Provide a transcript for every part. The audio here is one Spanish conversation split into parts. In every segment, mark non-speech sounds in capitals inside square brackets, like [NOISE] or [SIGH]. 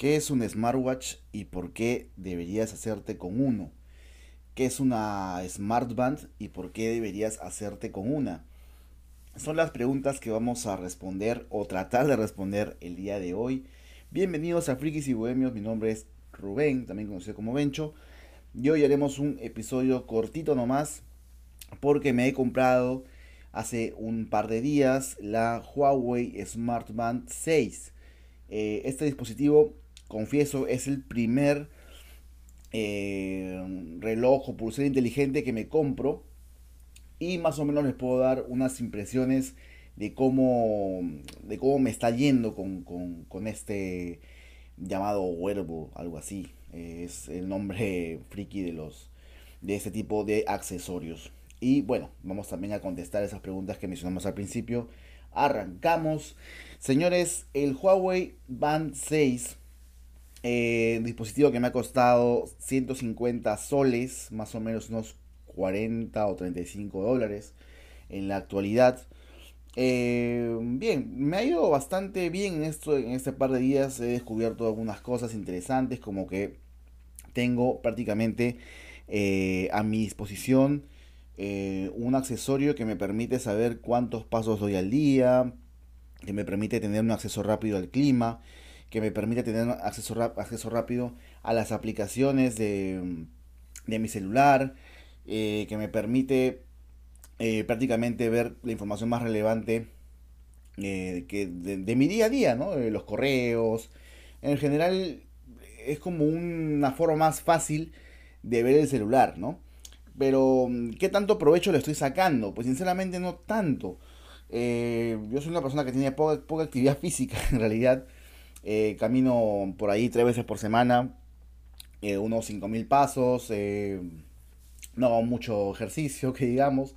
¿Qué es un smartwatch y por qué deberías hacerte con uno? ¿Qué es una smartband y por qué deberías hacerte con una? Son las preguntas que vamos a responder o tratar de responder el día de hoy. Bienvenidos a Frikis y Bohemios, mi nombre es Rubén, también conocido como Bencho. Y hoy haremos un episodio cortito nomás porque me he comprado hace un par de días la Huawei Smartband 6. Eh, este dispositivo confieso, es el primer eh, reloj o pulsera inteligente que me compro. Y más o menos les puedo dar unas impresiones de cómo, de cómo me está yendo con, este llamado wearable, algo así. Es el nombre [LAUGHS] friki de los de este tipo de accesorios. Y bueno, vamos también a contestar esas preguntas que mencionamos al principio. Arrancamos. Señores, el Huawei Band 6 eh, dispositivo que me ha costado 150 soles, más o menos unos 40 o 35 dólares en la actualidad. Eh, bien, me ha ido bastante bien en, esto, en este par de días. He descubierto algunas cosas interesantes, como que tengo prácticamente eh, a mi disposición un accesorio que me permite saber cuántos pasos doy al día, que me permite tener un acceso rápido al clima que me permite tener acceso, rápido a las aplicaciones de, mi celular, eh, que me permite eh, prácticamente ver la información más relevante eh, que de, mi día a día, ¿no? los correos. En general es como una forma más fácil de ver el celular, ¿no? Pero, ¿qué tanto provecho le estoy sacando? Pues sinceramente no tanto. yo soy una persona que tiene poca, poca actividad [LAUGHS] física en realidad. Eh, camino por ahí tres veces por semana, eh, unos 5.000 pasos, eh, no hago mucho ejercicio, [LAUGHS] que digamos,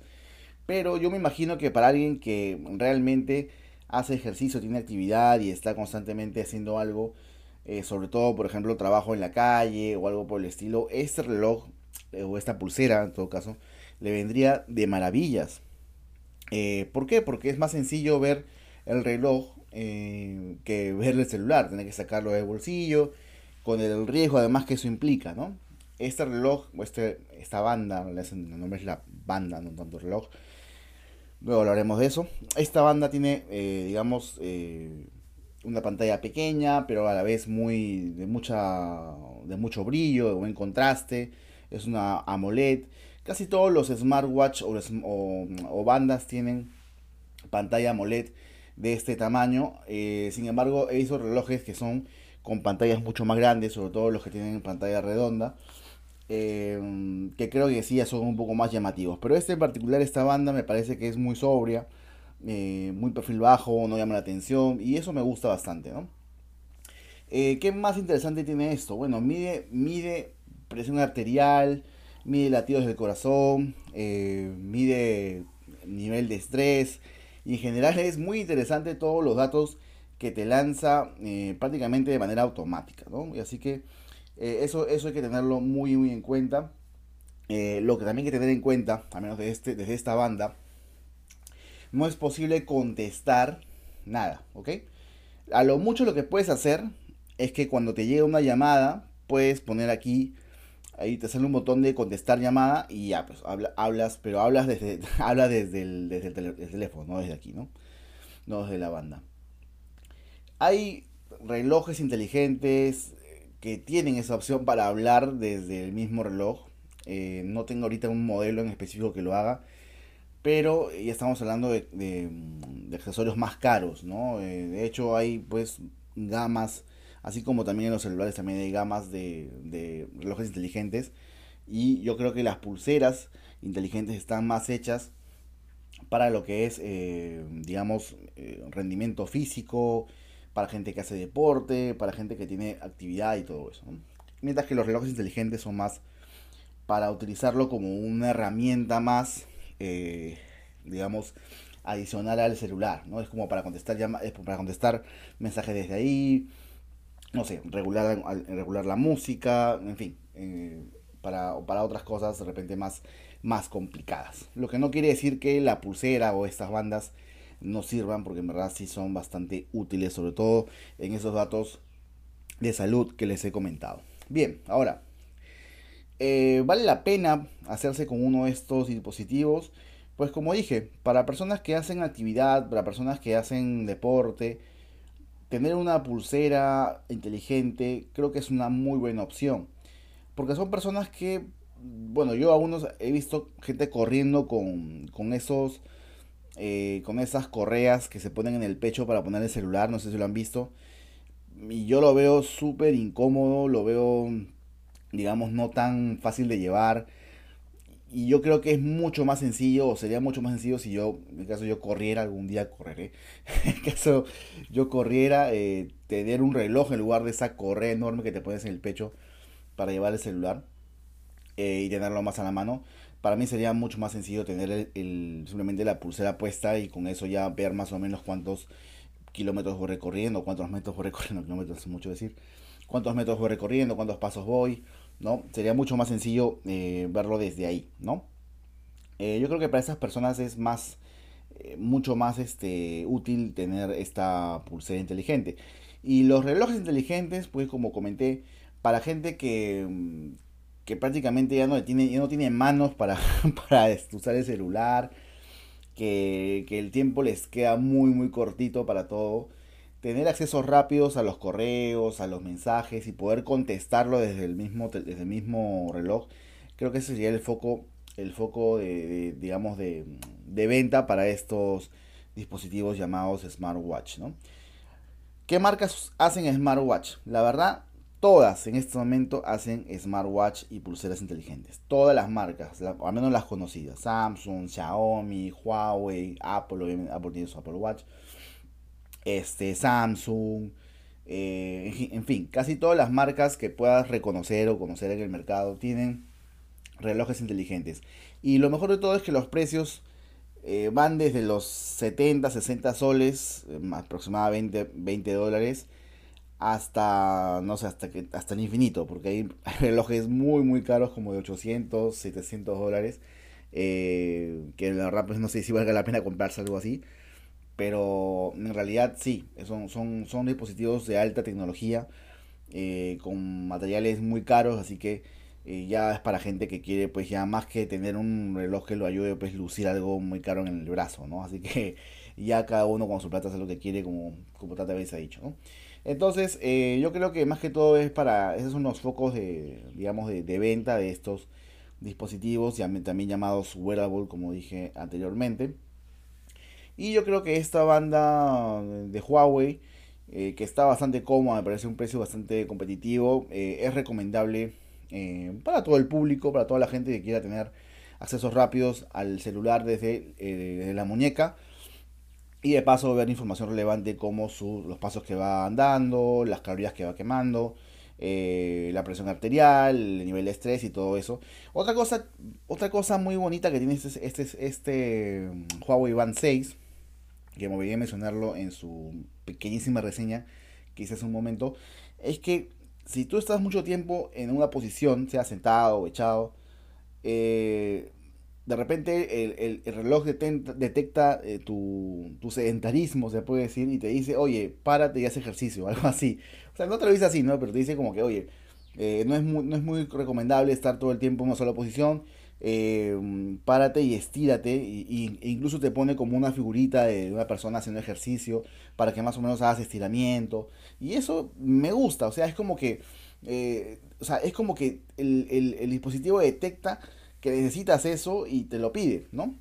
pero yo me imagino que para alguien que realmente hace ejercicio, tiene actividad y está constantemente haciendo algo, sobre todo, por ejemplo, trabajo en la calle o algo por el estilo, este reloj o esta pulsera, en todo caso, le vendría de maravillas. ¿Por qué? Porque es más sencillo ver el reloj eh, que ver el celular, tener que sacarlo del bolsillo, con el riesgo además que eso implica, ¿no? Este reloj, este, esta banda, el nombre es la banda, no tanto reloj, luego hablaremos de eso. Esta banda tiene, eh, digamos, eh, una pantalla pequeña, pero a la vez muy de mucha de mucho brillo, de buen contraste. Es una AMOLED. Casi todos los smartwatch o, o bandas tienen pantalla AMOLED de este tamaño. Eh, sin embargo, he visto relojes que son con pantallas mucho más grandes, sobre todo los que tienen pantalla redonda. Eh, que creo que sí son un poco más llamativos. Pero este en particular, esta banda me parece que es muy sobria, eh, muy perfil bajo, no llama la atención y eso me gusta bastante. ¿no? ¿Qué más interesante tiene esto? Bueno, mide presión arterial, mide latidos del corazón, mide nivel de estrés, y en general es muy interesante todos los datos que te lanza eh, prácticamente de manera automática, ¿no? Y así que eh, eso, eso hay que tenerlo muy, muy en cuenta. Eh, lo que también hay que tener en cuenta, al menos de este, desde esta banda, no es posible contestar nada, ¿ok? A lo mucho lo que puedes hacer es que cuando te llega una llamada, puedes poner aquí ahí te sale un botón de contestar llamada y ya, pues hablas, pero hablas desde, [LAUGHS] habla desde, el, desde el, teléfono, no desde aquí, ¿no? No desde la banda. Hay relojes inteligentes que tienen esa opción para hablar desde el mismo reloj. Eh, no tengo ahorita un modelo en específico que lo haga, pero ya estamos hablando de, accesorios más caros, ¿no? Eh, de hecho hay pues gamas Así como también en los celulares también hay gamas de, relojes inteligentes. Y yo creo que las pulseras inteligentes están más hechas para lo que es, eh, digamos, eh, rendimiento físico, para gente que hace deporte, para gente que tiene actividad y todo eso. Mientras que los relojes inteligentes son más para utilizarlo como una herramienta más, eh, digamos, adicional al celular, ¿no? Es como para contestar, es para contestar mensajes desde ahí, no sé, regular, regular la música, en fin, eh, para, para otras cosas de repente más, más complicadas. Lo que no quiere decir que la pulsera o estas bandas no sirvan, porque en verdad sí son bastante útiles, sobre todo en esos datos de salud que les he comentado. Bien, ahora, eh, ¿vale la pena hacerse con uno de estos dispositivos? Pues como dije, para personas que hacen actividad, para personas que hacen deporte, tener una pulsera inteligente creo que es una muy buena opción. Porque son personas que, bueno, yo aún he visto gente corriendo con, con esos, eh, con esas correas que se ponen en el pecho para poner el celular, no sé si lo han visto. Y yo lo veo súper incómodo, lo veo, digamos, no tan fácil de llevar. Y yo creo que es mucho más sencillo, o sería mucho más sencillo si yo, en el caso yo corriera, algún día correré, [LAUGHS] en el caso yo corriera, eh, tener un reloj en lugar de esa correa enorme que te pones en el pecho para llevar el celular eh, y tenerlo más a la mano. Para mí sería mucho más sencillo tener el, simplemente la pulsera puesta y con eso ya ver más o menos cuántos kilómetros voy recorriendo, cuántos metros voy recorriendo, [LAUGHS] kilómetros mucho decir, cuántos metros voy recorriendo, cuántos pasos voy, ¿no? Sería mucho más sencillo eh, verlo desde ahí, ¿no? Eh, yo creo que para esas personas es más, mucho más este, útil tener esta pulsera inteligente. Y los relojes inteligentes, pues como comenté, para gente que, mm, que prácticamente ya no tiene, ya no tiene manos para, [LAUGHS] para usar el celular, que, el tiempo les queda muy muy cortito para todo. Tener accesos rápidos a los correos, a los mensajes y poder contestarlo desde el mismo, desde el mismo reloj, creo que ese sería el foco, el foco de, digamos de, de, venta para estos dispositivos llamados smartwatch, ¿no? ¿Qué marcas hacen smartwatch? La verdad, Todas en este momento hacen smartwatch y pulseras inteligentes. Todas las marcas, al menos las conocidas. Samsung, Xiaomi, Huawei, Apple, Apple tiene Apple Watch. Este, Samsung. Eh, en fin, casi todas las marcas que puedas reconocer o conocer en el mercado tienen relojes inteligentes. Y lo mejor de todo es que los precios eh, van desde los 70, 60 soles, eh, aproximadamente 20 dólares hasta, no sé, hasta, hasta el infinito, porque hay, [LAUGHS] relojes muy, muy caros, como de 800, 700 dólares, eh, que la verdad, pues no sé si valga la pena comprarse algo así, pero en realidad sí, son, son, son dispositivos de alta tecnología, eh, con materiales muy caros, así que eh, ya es para gente que quiere, pues ya más que tener un reloj que lo ayude, pues lucir algo muy caro en el brazo, ¿no? Así que [LAUGHS] ya cada uno con su plata hace lo que quiere, como, como tanta vez ha dicho. Entonces, eh, yo creo que más que todo es para, esos son los focos de, digamos, de, venta de estos dispositivos, también llamados wearable, como dije anteriormente. Y yo creo que esta banda de Huawei, eh, que está bastante cómoda, me parece un precio bastante competitivo, eh, es recomendable para todo el público, para toda la gente que quiera tener accesos rápidos al celular desde, la muñeca y de paso ver información relevante como los pasos que va andando, las calorías que va quemando, eh, la presión arterial, el nivel de estrés y todo eso. Otra cosa, otra cosa muy bonita que tiene este, este, este mm, Huawei Band 6, que me olvidé mencionarlo en su pequeñísima reseña que hice hace un momento, es que si tú estás mucho tiempo en una posición, sea sentado o echado, eh, de repente el, reloj detecta eh, tu, sedentarismo, se puede decir, y te dice, oye, párate y haz ejercicio, [LAUGHS] algo así. O sea, no te lo dice así, ¿no? Pero te dice como que, oye, eh, no, es no es muy recomendable estar todo el tiempo en una sola posición, eh, párate y estírate, y, incluso te pone como una figurita de una persona haciendo ejercicio para que más o menos hagas estiramiento. Y eso me gusta, o sea, es como que, o sea, es como que el, el dispositivo detecta que necesitas eso y te lo pide, ¿no?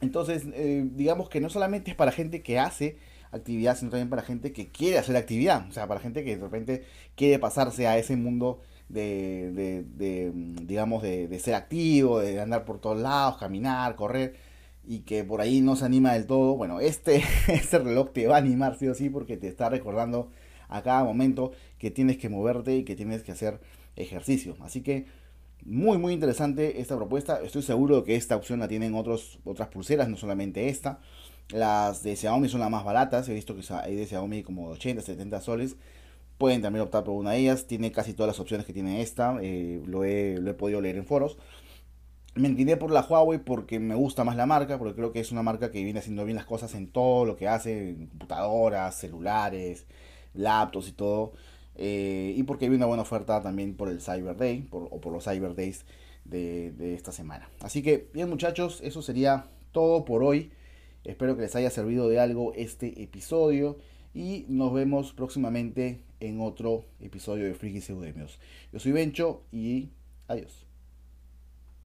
Entonces, eh, digamos que no solamente es para gente que hace actividad, sino también para gente que quiere hacer actividad, o sea, para gente que de repente quiere pasarse a ese mundo de, de, digamos, de, ser activo, de andar por todos lados, caminar, correr, y que por ahí no se anima del todo. Bueno, este, [LAUGHS] este reloj te va a animar sí o sí porque te está recordando a cada momento que tienes que moverte y que tienes que hacer ejercicio. Así que muy, muy interesante esta propuesta. Estoy seguro que esta opción la tienen otros, otras pulseras, no solamente esta. Las de Xiaomi son las más baratas. He visto que hay de Xiaomi como 80, 70 soles. Pueden también optar por una de ellas. Tiene casi todas las opciones que tiene esta. Eh, lo, he, lo he podido leer en foros. Me incliné por la Huawei porque me gusta más la marca, porque creo que es una marca que viene haciendo bien las cosas en todo lo que hace, computadoras, celulares, laptops y todo. Eh, y porque vi una buena oferta también por el Cyber Day o por los Cyber Days de, de, esta semana. Así que bien muchachos, eso sería todo por hoy. Espero que les haya servido de algo este episodio y nos vemos próximamente en otro episodio de Frikis Eudemios. Yo soy Bencho y adiós.